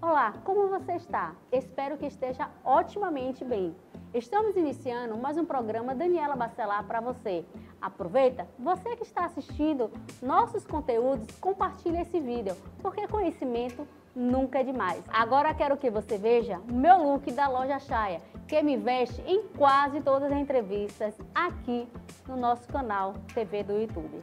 Olá, como você está? Espero que esteja otimamente bem. Estamos iniciando mais um programa Daniela Bacelar para você. Aproveita, você que está assistindo nossos conteúdos, compartilhe esse vídeo, porque conhecimento nunca é demais. Agora quero que você veja meu look da loja Chaya, que me veste em quase todas as entrevistas aqui no nosso canal TV do YouTube.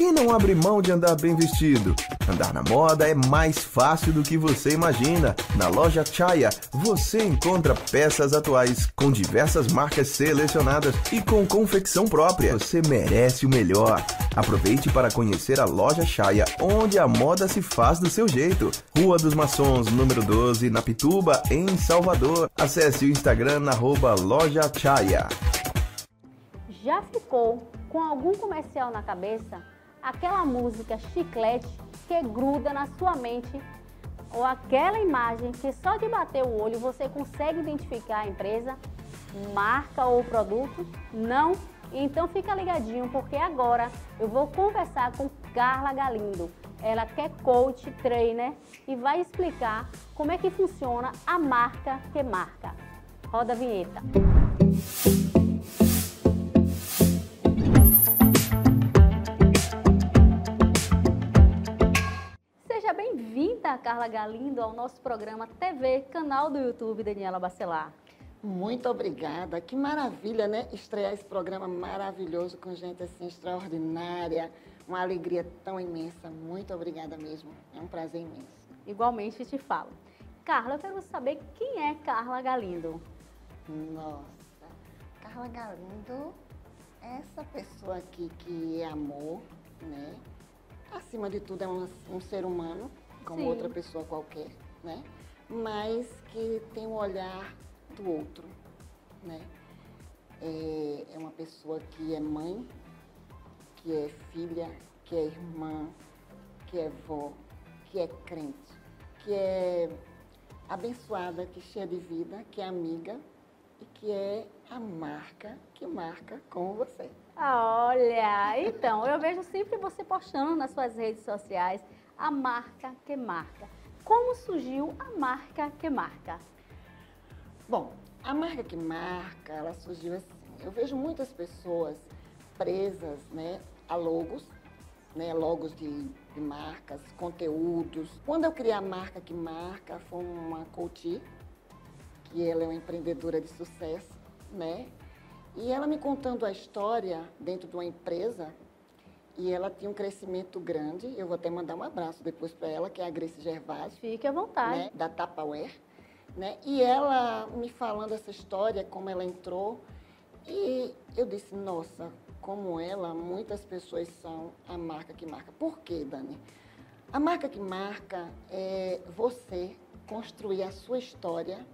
Quem não abre mão de andar bem vestido? Andar na moda é mais fácil do que você imagina. Na loja Chaya, você encontra peças atuais com diversas marcas selecionadas e com confecção própria. Você merece o melhor. Aproveite para conhecer a loja Chaya, onde a moda se faz do seu jeito. Rua dos Maçons, número 12, na Pituba, em Salvador. Acesse o Instagram na arroba loja Chaya. Já ficou com algum comercial na cabeça? Aquela música chiclete que gruda na sua mente ou aquela imagem que só de bater o olho você consegue identificar a empresa, marca ou produto? Não? Então fica ligadinho porque agora eu vou conversar com Carla Galindo. Ela que é coach, trainer e vai explicar como é que funciona a marca que marca. Roda a vinheta. Bem-vinda, Carla Galindo, ao nosso programa TV, canal do YouTube Daniela Bacelar. Muito obrigada. Que maravilha, né? Estrear esse programa maravilhoso com gente assim extraordinária, uma alegria tão imensa. Muito obrigada mesmo. É um prazer imenso. Igualmente te falo. Carla, eu quero saber quem é Carla Galindo. Nossa, Carla Galindo é essa pessoa aqui que é amor, né? Acima de tudo é um, um ser humano como Sim. outra pessoa qualquer, né? Mas que tem um olhar do outro, né? É, é uma pessoa que é mãe, que é filha, que é irmã, que é vó, que é crente, que é abençoada, que é cheia de vida, que é amiga e que é a marca que marca com você. Olha, então, eu vejo sempre você postando nas suas redes sociais a marca que marca. Como surgiu a marca que marca? Bom, a marca que marca, ela surgiu assim. Eu vejo muitas pessoas presas né, a logos, né, logos de, de marcas, conteúdos. Quando eu criei a marca que marca, foi uma coach, que ela é uma empreendedora de sucesso, né? E ela me contando a história dentro de uma empresa e ela tinha um crescimento grande. Eu vou até mandar um abraço depois para ela, que é a Grace Gervásio. Fique à vontade. Né, da Tupperware. Né? E ela me falando essa história, como ela entrou. E eu disse, nossa, como ela, muitas pessoas são a marca que marca. Por quê, Dani? A marca que marca é você construir a sua história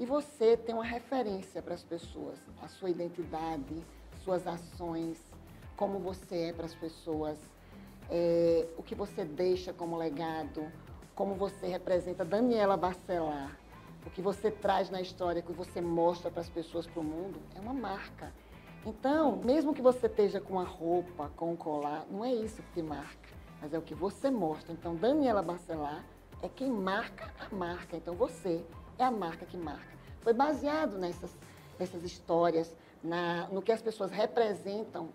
e você ter uma referência para as pessoas, a sua identidade, suas ações, como você é para as pessoas, é, o que você deixa como legado, como você representa Daniela Bacelar, o que você traz na história, o que você mostra para as pessoas, para o mundo, é uma marca. Então, mesmo que você esteja com a roupa, com um colar, não é isso que te marca, mas é o que você mostra. Então, Daniela Bacelar é quem marca a marca. Então, você é a marca que marca. Foi baseado nessas, nessas histórias, na, no que as pessoas representam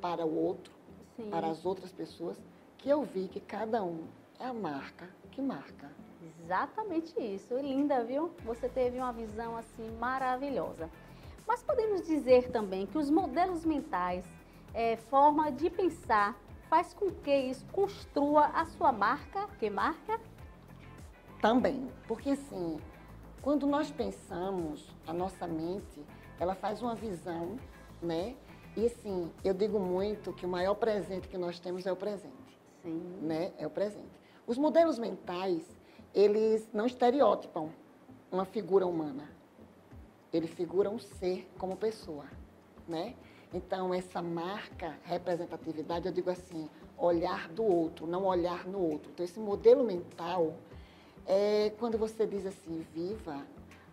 para o outro, Sim. para as outras pessoas, que eu vi que cada um é a marca que marca. Exatamente isso. Linda, viu? Você teve uma visão assim maravilhosa. Mas podemos dizer também que os modelos mentais, é, forma de pensar, faz com que isso construa a sua marca, que marca? Também, porque assim, quando nós pensamos, a nossa mente, ela faz uma visão, né? E sim, eu digo muito que o maior presente que nós temos é o presente. Sim. Né? É o presente. Os modelos mentais, eles não estereotipam uma figura humana. Ele figura um ser como pessoa, né? Então, essa marca, representatividade, eu digo assim, olhar do outro, não olhar no outro. Então, esse modelo mental é quando você diz assim, viva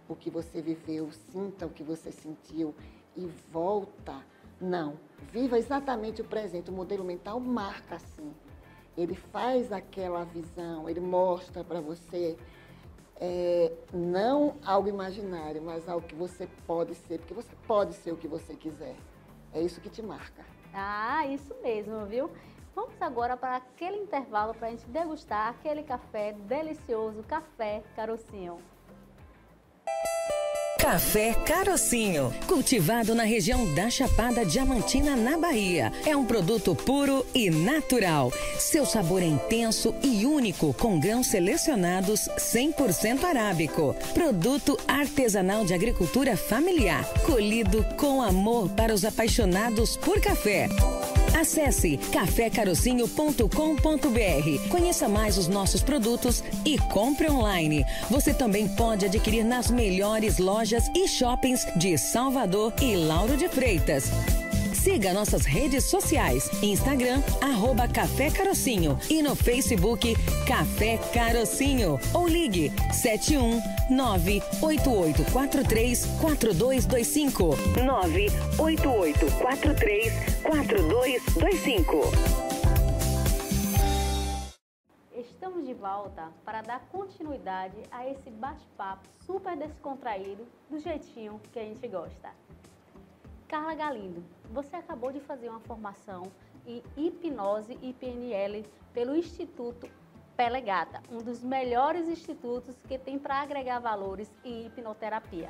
o que você viveu, sinta o que você sentiu e volta não. Viva exatamente o presente. O modelo mental marca assim. Ele faz aquela visão, ele mostra para você é, não algo imaginário, mas algo que você pode ser, porque você pode ser o que você quiser. É isso que te marca. Ah, isso mesmo, viu? Vamos agora para aquele intervalo para a gente degustar aquele café delicioso, café carocinho. Café Carocinho, cultivado na região da Chapada Diamantina, na Bahia. É um produto puro e natural. Seu sabor é intenso e único, com grãos selecionados 100% arábico. Produto artesanal de agricultura familiar, colhido com amor para os apaixonados por café. Acesse cafécarocinho.com.br. Conheça mais os nossos produtos e compre online. Você também pode adquirir nas melhores lojas e shoppings de Salvador e Lauro de Freitas. Siga nossas redes sociais, Instagram, arroba Café Carocinho e no Facebook Café Carocinho. Ou ligue 71988434225. 988434225. Estamos de volta para dar continuidade a esse bate-papo super descontraído, do jeitinho que a gente gosta. Carla Galindo, você acabou de fazer uma formação em hipnose e PNL pelo Instituto Pelegata, um dos melhores institutos que tem para agregar valores em hipnoterapia.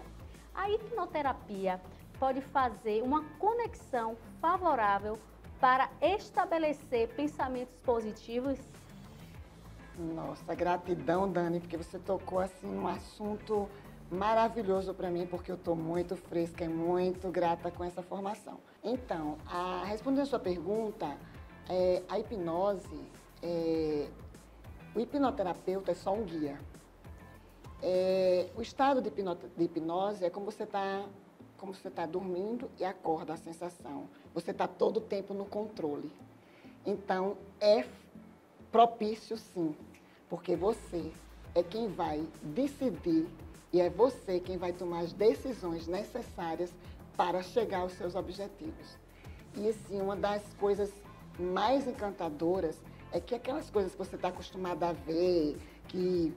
A hipnoterapia pode fazer uma conexão favorável para estabelecer pensamentos positivos? Nossa, gratidão, Dani, porque você tocou assim um assunto maravilhoso para mim, porque eu estou muito fresca e muito grata com essa formação. Então, a, respondendo a sua pergunta, é, a hipnose, é, o hipnoterapeuta é só um guia. É, o estado de, de, hipnose é como você está como você está dormindo e acorda a sensação. Você está todo o tempo no controle. Então, é propício sim, porque você é quem vai decidir e é você quem vai tomar as decisões necessárias para chegar aos seus objetivos. E assim, uma das coisas mais encantadoras é que aquelas coisas que você está acostumado a ver, que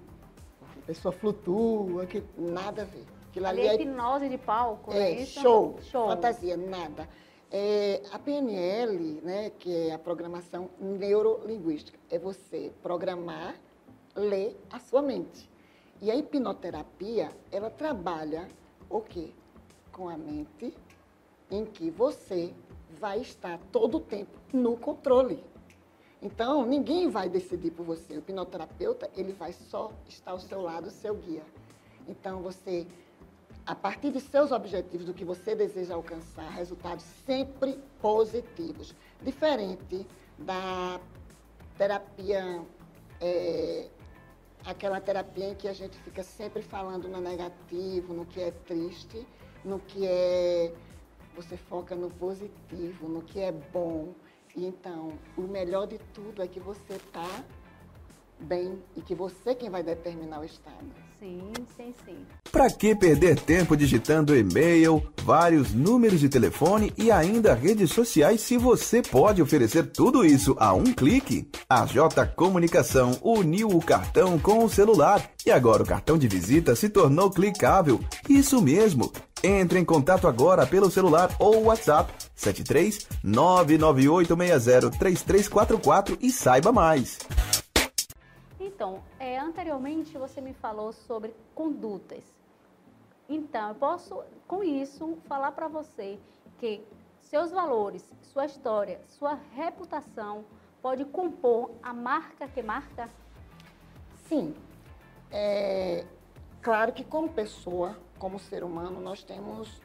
a pessoa flutua, que nada a ver. Aquilo ali é hipnose de palco, é, é isso? Show, show, fantasia, nada. É, a PNL, né, que é a programação neurolinguística, é você programar, ler a sua mente. E a hipnoterapia, ela trabalha o quê? Com a mente em que você vai estar todo o tempo no controle. Então, ninguém vai decidir por você. O hipnoterapeuta, ele vai só estar ao seu lado, seu guia. Então, você, a partir de seus objetivos, do que você deseja alcançar, resultados sempre positivos. Diferente da terapia é, aquela terapia em que a gente fica sempre falando no negativo, no que é triste, no que é. Você foca no positivo, no que é bom. Então, o melhor de tudo é que você está bem e que você é quem vai determinar o estado. Sim, sim, sim. Para que perder tempo digitando e-mail, vários números de telefone e ainda redes sociais se você pode oferecer tudo isso a um clique? A J Comunicação uniu o cartão com o celular e agora o cartão de visita se tornou clicável. Isso mesmo. Entre em contato agora pelo celular ou WhatsApp 73 99860 3344 e saiba mais. Então, é, anteriormente você me falou sobre condutas. Então, eu posso, com isso, falar para você que seus valores, sua história, sua reputação pode compor a marca que marca? Sim. É claro que como pessoa, como ser humano, nós temos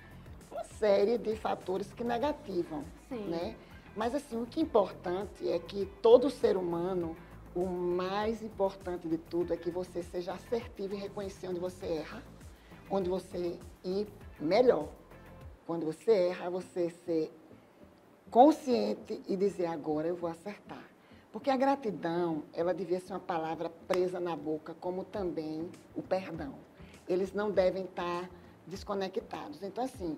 uma série de fatores que negativam, Sim. né? Mas assim, o que é importante é que todo ser humano o mais importante de tudo é que você seja assertivo e reconhecer onde você erra, onde você ir melhor. Quando você erra, você ser consciente e dizer agora eu vou acertar. Porque a gratidão, ela devia ser uma palavra presa na boca, como também o perdão. Eles não devem estar desconectados. Então, assim,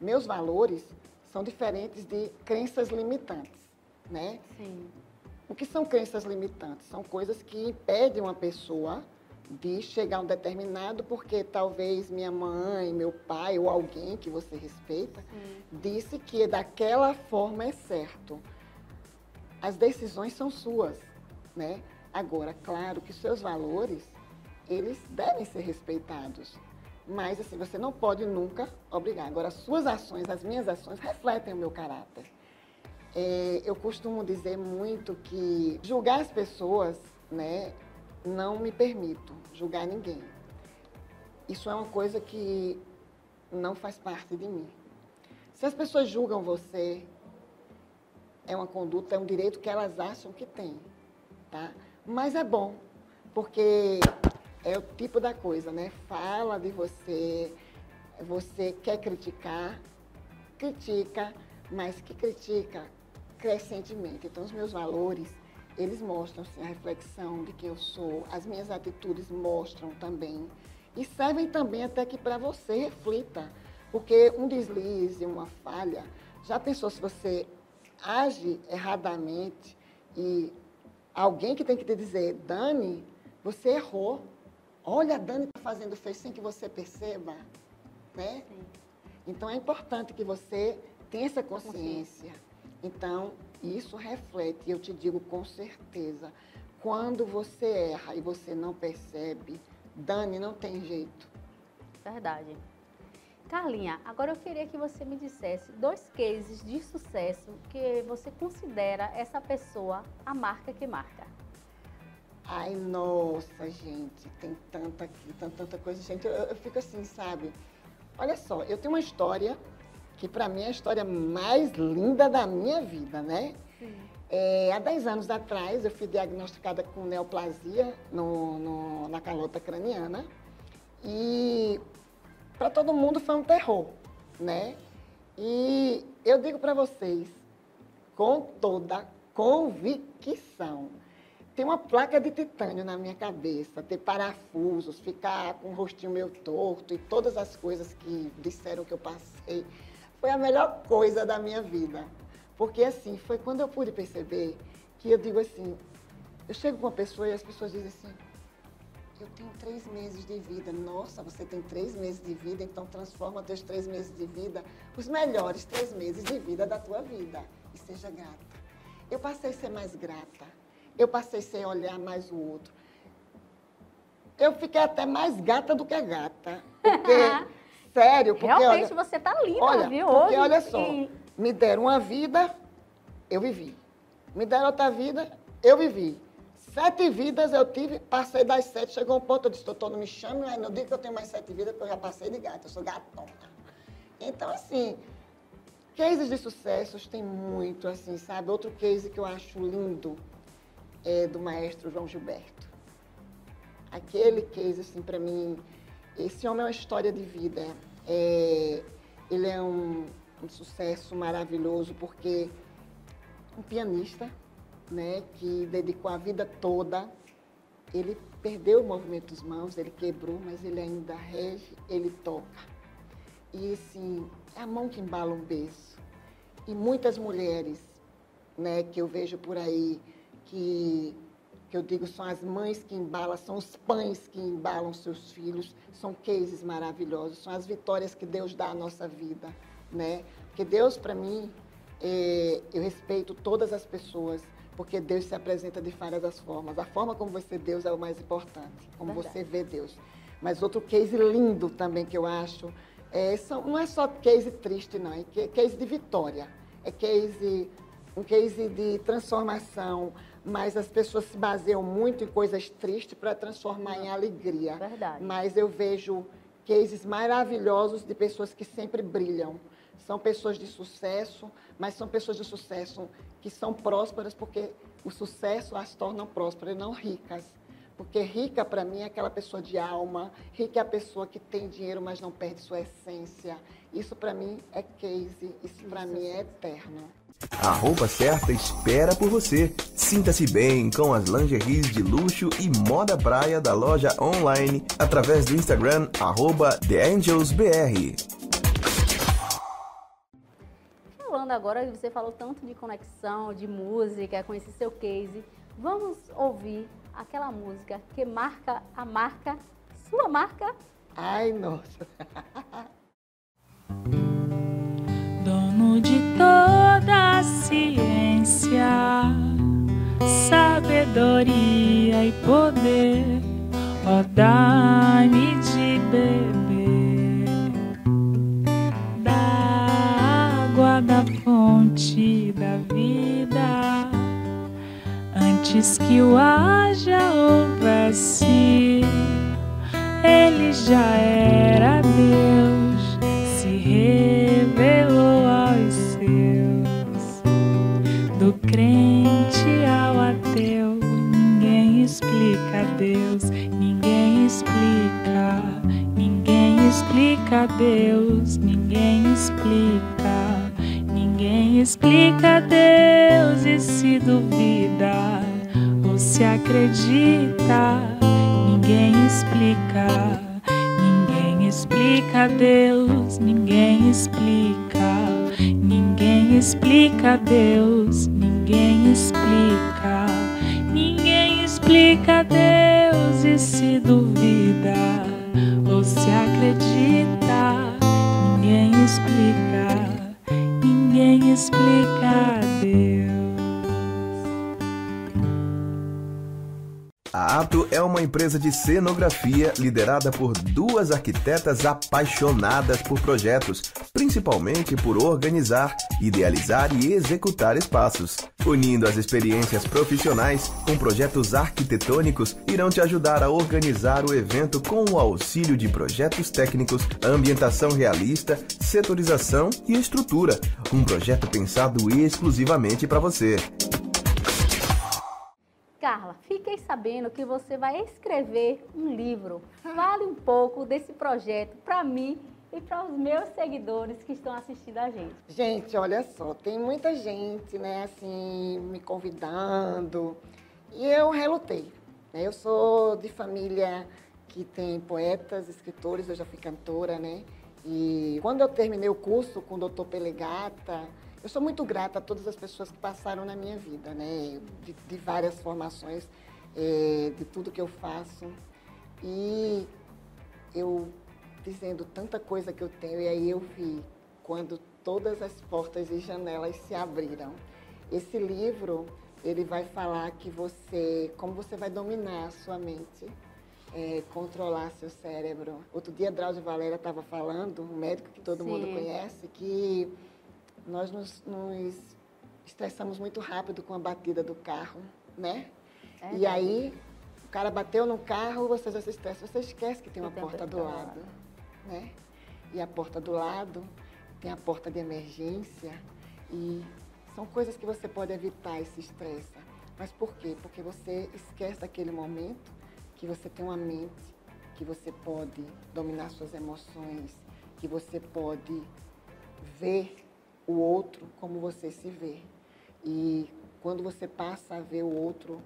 meus valores são diferentes de crenças limitantes, né? Sim. O que são crenças limitantes? São coisas que impedem uma pessoa de chegar a um determinado, porque talvez minha mãe, meu pai ou alguém que você respeita disse que daquela forma é certo. As decisões são suas, né? Agora, claro que seus valores, eles devem ser respeitados. Mas, assim, você não pode nunca obrigar. Agora, as suas ações, as minhas ações, refletem o meu caráter. É, eu costumo dizer muito que julgar as pessoas, né, não me permito julgar ninguém. Isso é uma coisa que não faz parte de mim. Se as pessoas julgam você, é uma conduta, é um direito que elas acham que têm, tá? Mas é bom, porque é o tipo da coisa, né? Fala de você, você quer criticar, critica, mas que critica crescentemente. Então, os meus valores, eles mostram assim, a reflexão de quem eu sou, as minhas atitudes mostram também. E servem também até que para você reflita, porque um deslize, uma falha, já pensou se você age erradamente e alguém que tem que te dizer, Dani, você errou, Olha, a Dani está fazendo fez sem que você perceba, né? Sim. Então é importante que você tenha essa consciência. Então, isso reflete, e eu te digo com certeza, quando você erra e você não percebe, Dani, não tem jeito. Verdade. Carlinha, agora eu queria que você me dissesse dois cases de sucesso que você considera essa pessoa a marca que marca. Ai, nossa, gente, tem tanta aqui, tanta, tanta coisa. Gente, eu, eu fico assim, sabe? Olha só, eu tenho uma história que para mim é a história mais linda da minha vida, né? É, há 10 anos atrás, eu fui diagnosticada com neoplasia no, no, na calota craniana. E para todo mundo foi um terror, né? E eu digo para vocês, com toda convicção, ter uma placa de titânio na minha cabeça, ter parafusos, ficar com o rostinho meio torto e todas as coisas que disseram que eu passei, foi a melhor coisa da minha vida. Porque assim, foi quando eu pude perceber que eu digo assim, eu chego com uma pessoa e as pessoas dizem assim, eu tenho três meses de vida. Nossa, você tem três meses de vida, então transforma teus três meses de vida, os melhores três meses de vida da tua vida. E seja grata. Eu passei a ser mais grata eu passei sem olhar mais o outro. Eu fiquei até mais gata do que gata. Porque, sério, porque. Realmente olha, você tá linda, olha, viu? Porque, hoje, olha só, e... me deram uma vida, eu vivi. Me deram outra vida, eu vivi. Sete vidas eu tive, passei das sete, chegou um ponto, eu disse, doutor, não me chame, mas no dia que eu tenho mais sete vidas, porque eu já passei de gata, eu sou gatona. Então, assim, cases de sucessos tem muito, assim, sabe? Outro case que eu acho lindo, é, do maestro João Gilberto. Aquele case, assim, para mim, esse homem é uma história de vida. É, ele é um, um sucesso maravilhoso porque um pianista, né, que dedicou a vida toda, ele perdeu o movimento das mãos, ele quebrou, mas ele ainda rege, ele toca. E assim, é a mão que embala um berço. E muitas mulheres, né, que eu vejo por aí, que, que eu digo são as mães que embalam, são os pães que embalam seus filhos, são cases maravilhosos, são as vitórias que Deus dá à nossa vida, né? Porque Deus, para mim, é, eu respeito todas as pessoas, porque Deus se apresenta de várias formas. A forma como você Deus é o mais importante, como Verdade. você vê Deus. Mas outro case lindo também que eu acho, é, são, não é só case triste, não, é case de vitória. É case, um case de transformação, mas as pessoas se baseiam muito em coisas tristes para transformar em alegria. Verdade. Mas eu vejo cases maravilhosos de pessoas que sempre brilham. São pessoas de sucesso, mas são pessoas de sucesso que são prósperas porque o sucesso as torna prósperas e não ricas. Porque rica, para mim, é aquela pessoa de alma, rica é a pessoa que tem dinheiro, mas não perde sua essência. Isso, para mim, é case, isso, para mim, é eterno. A roupa certa espera por você. Sinta-se bem com as lingeries de luxo e moda praia da loja online através do Instagram arroba TheAngelsBR. Falando agora, você falou tanto de conexão, de música, com esse seu case. Vamos ouvir aquela música que marca a marca, sua marca? Ai, nossa. Dono de toda a ciência, sabedoria e poder, ó, dai-me explica. Ninguém explica Deus, ninguém explica. Ninguém explica Deus, ninguém explica. Ninguém explica Deus e se duvida ou se acredita. Ninguém explica, ninguém explica A Ato é uma empresa de cenografia liderada por duas arquitetas apaixonadas por projetos, principalmente por organizar, idealizar e executar espaços. Unindo as experiências profissionais com projetos arquitetônicos, irão te ajudar a organizar o evento com o auxílio de projetos técnicos, ambientação realista, setorização e estrutura. Um projeto pensado exclusivamente para você. Carla, fiquei sabendo que você vai escrever um livro. Fale um pouco desse projeto para mim e para os meus seguidores que estão assistindo a gente. Gente, olha só, tem muita gente, né, assim, me convidando e eu relutei. né? Eu sou de família que tem poetas, escritores, eu já fui cantora, né? E quando eu terminei o curso com o doutor Pelegata, eu sou muito grata a todas as pessoas que passaram na minha vida, né? De, de várias formações, eh, de tudo que eu faço. E eu dizendo tanta coisa que eu tenho, e aí eu vi quando todas as portas e janelas se abriram. Esse livro, ele vai falar que você, como você vai dominar a sua mente, é, controlar seu cérebro. Outro dia, Drauzio Valera estava falando, um médico que todo mundo Sim. conhece, que nós nos, nos estressamos muito rápido com a batida do carro, né? É e verdade. aí, o cara bateu no carro, você já se estressa, você esquece que tem uma tem porta do porta do lado, né? E a porta do lado tem a porta de emergência e são coisas que você pode evitar e se estressa. Mas por quê? Porque você esquece daquele momento que você tem uma mente, que você pode dominar suas emoções, que você pode ver o outro como você se vê. E quando você passa a ver o outro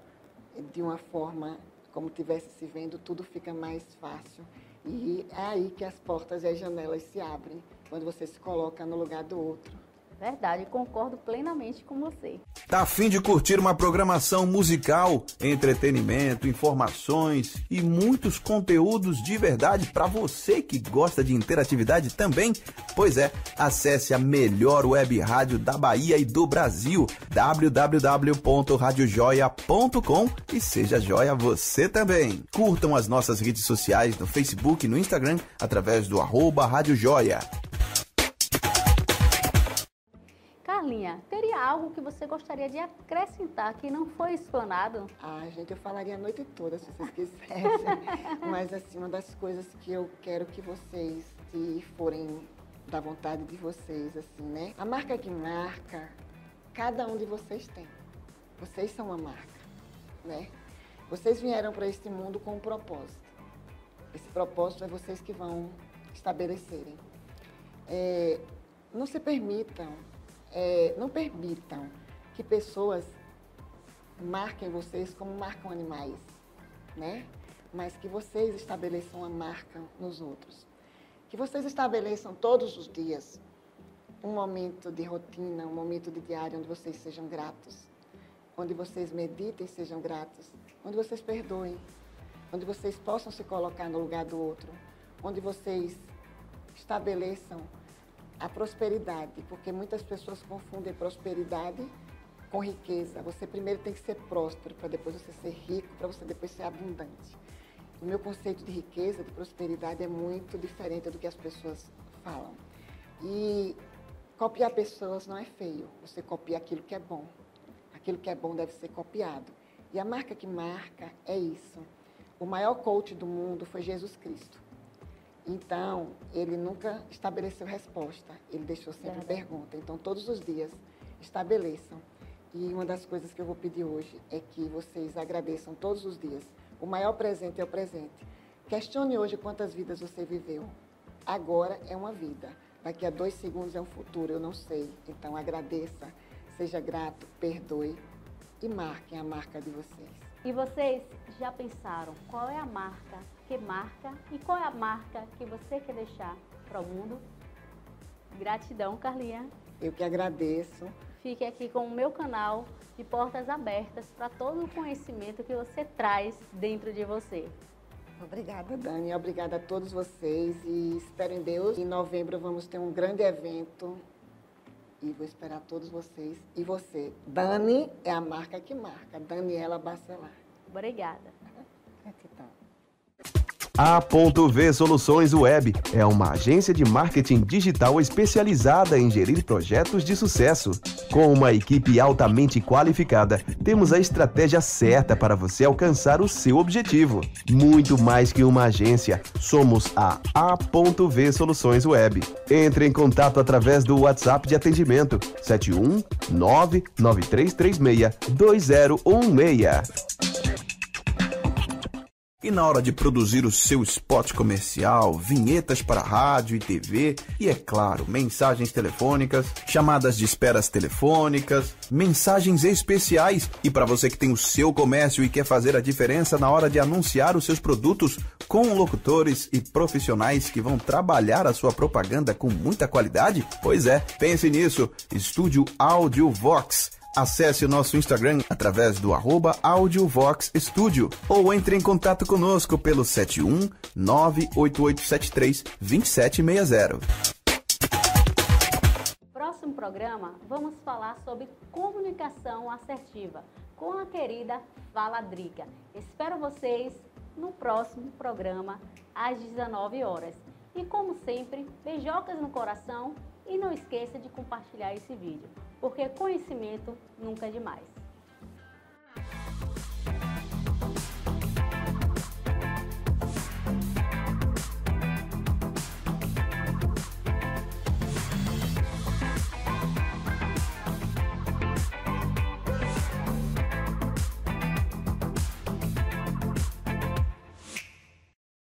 de uma forma como tivesse se vendo, tudo fica mais fácil. E é aí que as portas e as janelas se abrem, quando você se coloca no lugar do outro. Verdade, concordo plenamente com você. Tá afim de curtir uma programação musical, entretenimento, informações e muitos conteúdos de verdade para você que gosta de interatividade também? Pois é, acesse a melhor web rádio da Bahia e do Brasil, www.radiojoia.com e seja joia você também. Curtam as nossas redes sociais no Facebook e no Instagram através do arroba Rádio Joia. Carlinha, teria algo que você gostaria de acrescentar que não foi explanado? Ah, gente, eu falaria a noite toda se vocês quisessem. Mas, assim, uma das coisas que eu quero que vocês, se forem da vontade de vocês, assim, né? A marca que marca, cada um de vocês tem. Vocês são uma marca, né? Vocês vieram para este mundo com um propósito. Esse propósito é vocês que vão estabelecerem. É, não se permitam, é, não permitam que pessoas marquem vocês como marcam animais, né? Mas que vocês estabeleçam a marca nos outros. Que vocês estabeleçam todos os dias um momento de rotina, um momento de diário onde vocês sejam gratos, onde vocês meditem e sejam gratos, onde vocês perdoem, onde vocês possam se colocar no lugar do outro, onde vocês estabeleçam a prosperidade, porque muitas pessoas confundem prosperidade com riqueza. Você primeiro tem que ser próspero, para depois você ser rico, para você depois ser abundante. O meu conceito de riqueza, de prosperidade é muito diferente do que as pessoas falam. E copiar pessoas não é feio. Você copia aquilo que é bom. Aquilo que é bom deve ser copiado. E a marca que marca é isso. O maior coach do mundo foi Jesus Cristo. Então, ele nunca estabeleceu resposta, ele deixou sempre pergunta. Então, todos os dias, estabeleçam. E uma das coisas que eu vou pedir hoje é que vocês agradeçam todos os dias. O maior presente é o presente. Questione hoje quantas vidas você viveu. Agora é uma vida. Daqui a dois segundos é um futuro, eu não sei. Então, agradeça, seja grato, perdoe e marquem a marca de vocês. E vocês já pensaram qual é a marca que marca e qual é a marca que você quer deixar para o mundo? Gratidão, Carlinha. Eu que agradeço. Fique aqui com o meu canal de portas abertas para todo o conhecimento que você traz dentro de você. Obrigada, Dani. Obrigada a todos vocês e espero em Deus. Em novembro vamos ter um grande evento e vou esperar todos vocês. E você, Dani é a marca que marca, Daniela Bacelar. Obrigada. Gratidão. A.V Soluções Web é uma agência de marketing digital especializada em gerir projetos de sucesso. Com uma equipe altamente qualificada, temos a estratégia certa para você alcançar o seu objetivo. Muito mais que uma agência, somos a A.V Soluções Web. Entre em contato através do WhatsApp de atendimento 71 99336 2016. E na hora de produzir o seu spot comercial, vinhetas para rádio e TV e, é claro, mensagens telefônicas, chamadas de esperas telefônicas, mensagens especiais e para você que tem o seu comércio e quer fazer a diferença na hora de anunciar os seus produtos com locutores e profissionais que vão trabalhar a sua propaganda com muita qualidade? Pois é, pense nisso. Estúdio Audio Vox Acesse o nosso Instagram através do arroba ou entre em contato conosco pelo 71 98873 2760. Próximo programa, vamos falar sobre comunicação assertiva com a querida Valadrica. Espero vocês no próximo programa às 19 horas. E como sempre, beijocas no coração e não esqueça de compartilhar esse vídeo porque conhecimento nunca é demais.